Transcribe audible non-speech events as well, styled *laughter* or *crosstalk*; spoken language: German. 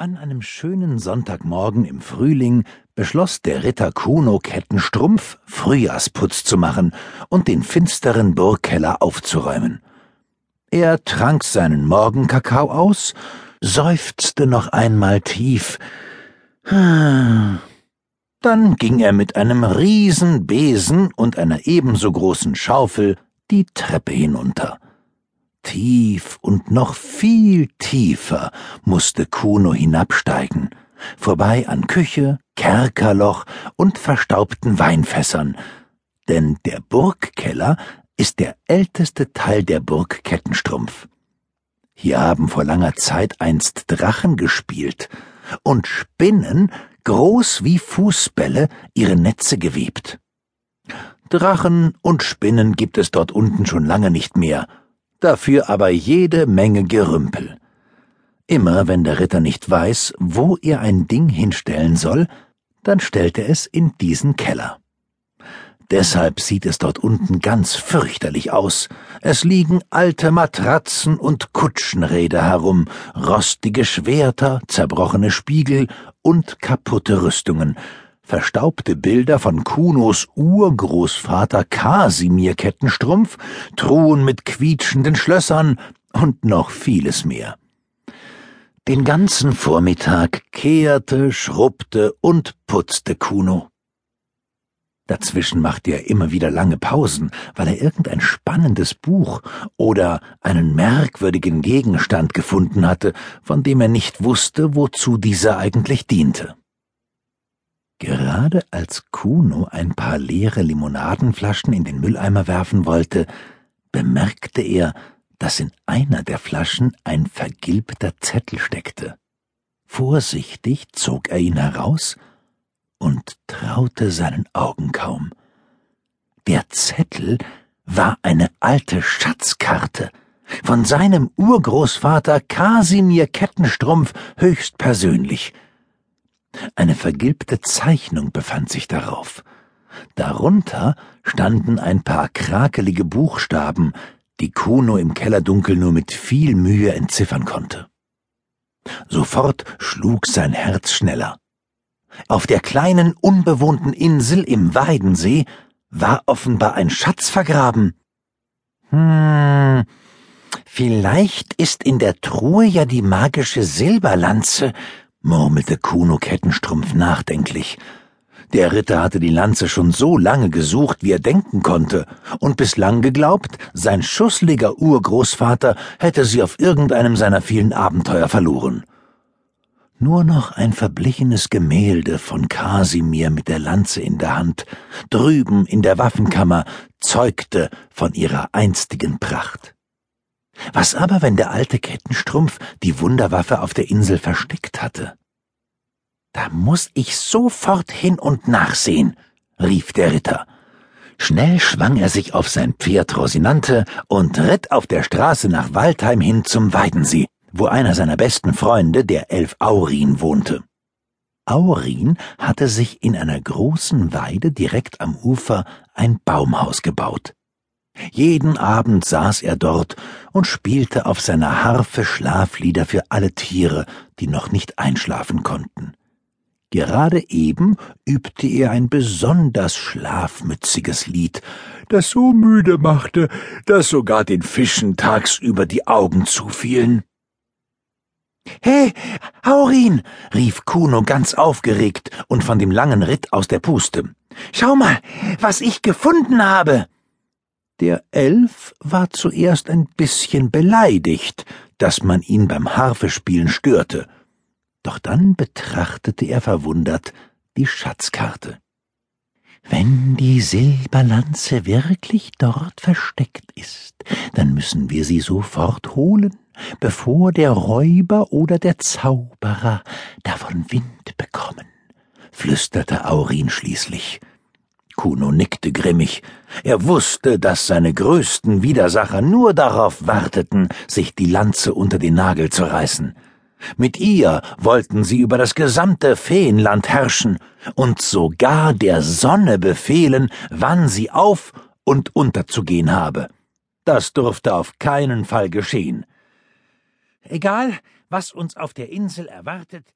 An einem schönen Sonntagmorgen im Frühling beschloss der Ritter Kuno Kettenstrumpf, Frühjahrsputz zu machen und den finsteren Burgkeller aufzuräumen. Er trank seinen Morgenkakao aus, seufzte noch einmal tief, *sighs* dann ging er mit einem Riesenbesen und einer ebenso großen Schaufel die Treppe hinunter. Tief und noch viel tiefer musste Kuno hinabsteigen, vorbei an Küche, Kerkerloch und verstaubten Weinfässern, denn der Burgkeller ist der älteste Teil der Burg Kettenstrumpf. Hier haben vor langer Zeit einst Drachen gespielt und Spinnen, groß wie Fußbälle, ihre Netze gewebt. Drachen und Spinnen gibt es dort unten schon lange nicht mehr, dafür aber jede Menge Gerümpel. Immer wenn der Ritter nicht weiß, wo er ein Ding hinstellen soll, dann stellt er es in diesen Keller. Deshalb sieht es dort unten ganz fürchterlich aus. Es liegen alte Matratzen und Kutschenräder herum, rostige Schwerter, zerbrochene Spiegel und kaputte Rüstungen, verstaubte Bilder von Kunos Urgroßvater Kasimir Kettenstrumpf, Truhen mit quietschenden Schlössern und noch vieles mehr. Den ganzen Vormittag kehrte, schrubbte und putzte Kuno. Dazwischen machte er immer wieder lange Pausen, weil er irgendein spannendes Buch oder einen merkwürdigen Gegenstand gefunden hatte, von dem er nicht wusste, wozu dieser eigentlich diente. Gerade als Kuno ein paar leere Limonadenflaschen in den Mülleimer werfen wollte, bemerkte er, dass in einer der Flaschen ein vergilbter Zettel steckte. Vorsichtig zog er ihn heraus und traute seinen Augen kaum. Der Zettel war eine alte Schatzkarte von seinem Urgroßvater Kasimir Kettenstrumpf höchstpersönlich – eine vergilbte Zeichnung befand sich darauf. Darunter standen ein paar krakelige Buchstaben, die Kuno im Kellerdunkel nur mit viel Mühe entziffern konnte. Sofort schlug sein Herz schneller. Auf der kleinen, unbewohnten Insel im Weidensee war offenbar ein Schatz vergraben. Hm, vielleicht ist in der Truhe ja die magische Silberlanze, murmelte Kuno Kettenstrumpf nachdenklich. Der Ritter hatte die Lanze schon so lange gesucht, wie er denken konnte, und bislang geglaubt, sein schussliger Urgroßvater hätte sie auf irgendeinem seiner vielen Abenteuer verloren. Nur noch ein verblichenes Gemälde von Kasimir mit der Lanze in der Hand, drüben in der Waffenkammer, zeugte von ihrer einstigen Pracht. Was aber, wenn der alte Kettenstrumpf die Wunderwaffe auf der Insel versteckt hatte? Da muss ich sofort hin und nachsehen, rief der Ritter. Schnell schwang er sich auf sein Pferd Rosinante und ritt auf der Straße nach Waldheim hin zum Weidensee, wo einer seiner besten Freunde, der Elf Aurin, wohnte. Aurin hatte sich in einer großen Weide direkt am Ufer ein Baumhaus gebaut. Jeden Abend saß er dort und spielte auf seiner Harfe Schlaflieder für alle Tiere, die noch nicht einschlafen konnten. Gerade eben übte er ein besonders schlafmütziges Lied, das so müde machte, dass sogar den Fischen tagsüber die Augen zufielen. He, Aurin, rief Kuno ganz aufgeregt und von dem langen Ritt aus der Puste. Schau mal, was ich gefunden habe. Der Elf war zuerst ein bisschen beleidigt, dass man ihn beim Harfespielen störte, doch dann betrachtete er verwundert die Schatzkarte. Wenn die Silberlanze wirklich dort versteckt ist, dann müssen wir sie sofort holen, bevor der Räuber oder der Zauberer davon Wind bekommen, flüsterte Aurin schließlich. Kuno nickte grimmig. Er wusste, dass seine größten Widersacher nur darauf warteten, sich die Lanze unter den Nagel zu reißen. Mit ihr wollten sie über das gesamte Feenland herrschen und sogar der Sonne befehlen, wann sie auf und unterzugehen habe. Das durfte auf keinen Fall geschehen. Egal, was uns auf der Insel erwartet,